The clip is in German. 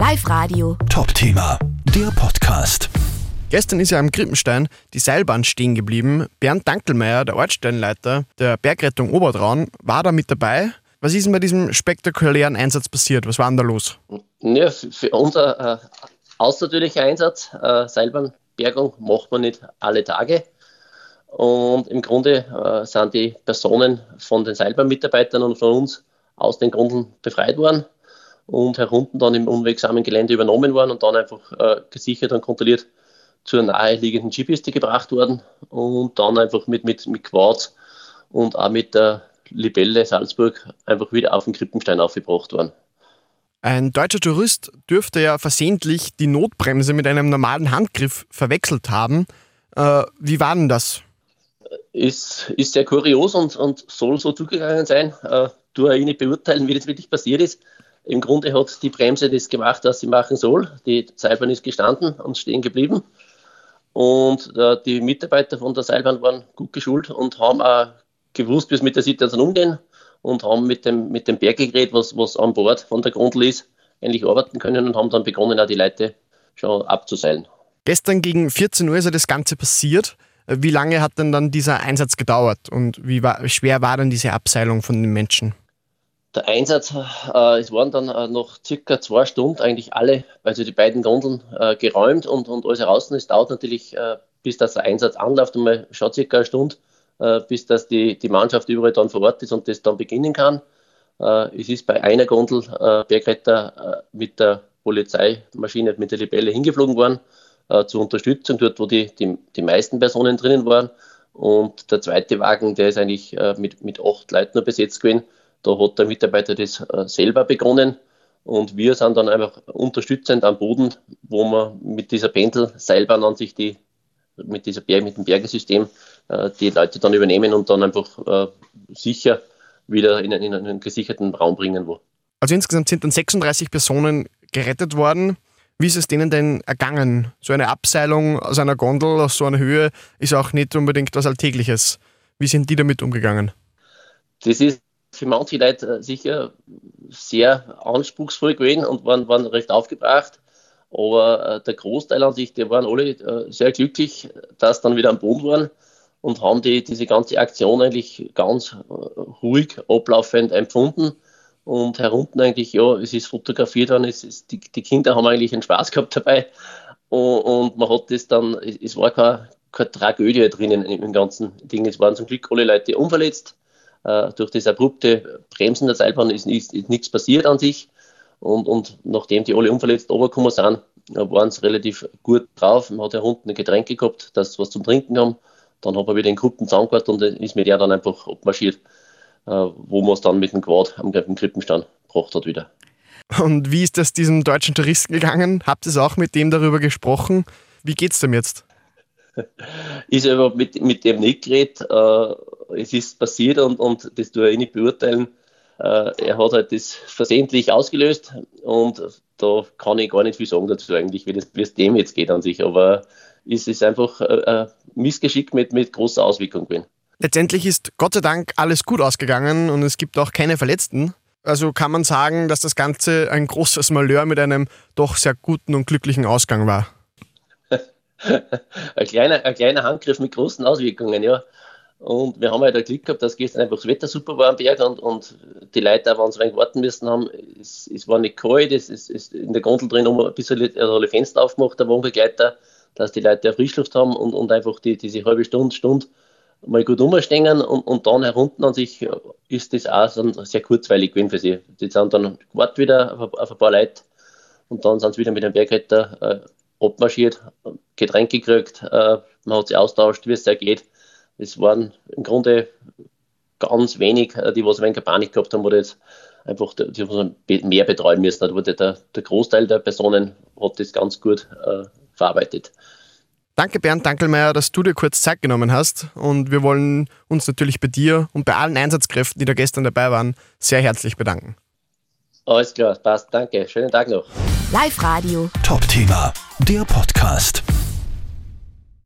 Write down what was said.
Live Radio. Top-Thema, der Podcast. Gestern ist ja am Krippenstein die Seilbahn stehen geblieben. Bernd Dankelmeier, der Ortsstellenleiter der Bergrettung Obertraun, war da mit dabei. Was ist denn bei diesem spektakulären Einsatz passiert? Was war denn da los? Ja, für unser äh, außertürlicher Einsatz, äh, Seilbahnbergung, macht man nicht alle Tage. Und im Grunde äh, sind die Personen von den Seilbahnmitarbeitern und von uns aus den Grundeln befreit worden und herunten dann im unwegsamen Gelände übernommen worden und dann einfach äh, gesichert und kontrolliert zur naheliegenden Skipiste gebracht worden und dann einfach mit, mit, mit Quads und auch mit der Libelle Salzburg einfach wieder auf den Krippenstein aufgebracht worden. Ein deutscher Tourist dürfte ja versehentlich die Notbremse mit einem normalen Handgriff verwechselt haben. Äh, wie war denn das? Ist, ist sehr kurios und, und soll so zugegangen sein. Äh, tue ich nicht beurteilen, wie das wirklich passiert ist. Im Grunde hat die Bremse das gemacht, was sie machen soll. Die Seilbahn ist gestanden und stehen geblieben. Und äh, die Mitarbeiter von der Seilbahn waren gut geschult und haben auch gewusst, wie es mit der Situation umgehen und haben mit dem, mit dem Berggerät, was, was an Bord von der Grundel ist, eigentlich arbeiten können und haben dann begonnen, auch die Leute schon abzuseilen. Gestern gegen 14 Uhr ist ja das Ganze passiert. Wie lange hat denn dann dieser Einsatz gedauert und wie, war, wie schwer war dann diese Abseilung von den Menschen? Der Einsatz, äh, es waren dann äh, noch circa zwei Stunden eigentlich alle, also die beiden Gondeln äh, geräumt und, und alles heraus. Es dauert natürlich, äh, bis das der Einsatz anläuft, einmal schon circa eine Stunde, äh, bis das die, die Mannschaft überall dann vor Ort ist und das dann beginnen kann. Äh, es ist bei einer Gondel Bergretter mit der Polizeimaschine, mit der Libelle hingeflogen worden zur Unterstützung, dort wo die, die, die meisten Personen drinnen waren. Und der zweite Wagen, der ist eigentlich mit, mit acht Leuten besetzt gewesen da hat der Mitarbeiter das äh, selber begonnen und wir sind dann einfach unterstützend am Boden, wo wir mit dieser Pendelseilbahn an sich die, mit, dieser Berg, mit dem Bergesystem äh, die Leute dann übernehmen und dann einfach äh, sicher wieder in, in einen gesicherten Raum bringen. Wo. Also insgesamt sind dann 36 Personen gerettet worden. Wie ist es denen denn ergangen? So eine Abseilung aus einer Gondel aus so einer Höhe ist auch nicht unbedingt was Alltägliches. Wie sind die damit umgegangen? Das ist für manche Leute äh, sicher sehr anspruchsvoll gewesen und waren, waren recht aufgebracht. Aber äh, der Großteil an sich, die waren alle äh, sehr glücklich, dass dann wieder am Boden waren und haben die, diese ganze Aktion eigentlich ganz ruhig ablaufend empfunden. Und herunten eigentlich, ja, es ist fotografiert worden, es ist, die, die Kinder haben eigentlich einen Spaß gehabt dabei. Und, und man hat das dann, es war keine, keine Tragödie drinnen im ganzen Ding. Es waren zum Glück alle Leute unverletzt äh, durch das abrupte Bremsen der Seilbahn ist, ist, ist nichts passiert an sich. Und, und nachdem die alle unverletzt runtergekommen sind, äh, waren sie relativ gut drauf. Man hat ja unten ein Getränk gehabt, dass sie was zum Trinken haben. Dann hat man wieder in Gruppen zusammengehört und ist mit der dann einfach abmarschiert, äh, wo man es dann mit dem Quad am Krippenstand gebracht hat wieder. Und wie ist das diesem deutschen Touristen gegangen? Habt ihr auch mit dem darüber gesprochen? Wie geht's dem jetzt? Ist aber mit, mit dem nicht geredet. Äh, es ist passiert und, und das tue ich nicht beurteilen. Äh, er hat halt das versehentlich ausgelöst und da kann ich gar nicht viel sagen dazu eigentlich, wie, das, wie es dem jetzt geht an sich. Aber es ist einfach äh, ein Missgeschick mit, mit großer Auswirkung gewesen. Letztendlich ist Gott sei Dank alles gut ausgegangen und es gibt auch keine Verletzten. Also kann man sagen, dass das Ganze ein großes Malheur mit einem doch sehr guten und glücklichen Ausgang war. ein, kleiner, ein kleiner Handgriff mit großen Auswirkungen, ja. Und wir haben halt Glück gehabt, dass gestern einfach das Wetter super war am Berg und, und die Leute, auch wenn sie warten müssen haben, es, es war nicht kalt, es ist in der Gondel drin um ein bisschen also alle Fenster aufgemacht, der Wohnbegleiter, dass die Leute Frischluft haben und, und einfach die, diese halbe Stunde, Stunde mal gut umstehen und, und dann herunten an sich ist das auch so sehr kurzweilig gewesen für sie. Die sind dann gewartet wieder auf, auf ein paar Leute und dann sind sie wieder mit dem Bergretter äh, abmarschiert, Getränke gekriegt, äh, man hat sich austauscht, wie es da geht es waren im Grunde ganz wenig, äh, die was ein wenig Panik gehabt haben oder jetzt einfach die, die mehr betreuen müssen. Wurde der, der Großteil der Personen hat das ganz gut äh, verarbeitet. Danke Bernd Dankelmeier, dass du dir kurz Zeit genommen hast und wir wollen uns natürlich bei dir und bei allen Einsatzkräften, die da gestern dabei waren, sehr herzlich bedanken. Alles klar, passt, danke. Schönen Tag noch. Live Radio. Top Thema, der Podcast.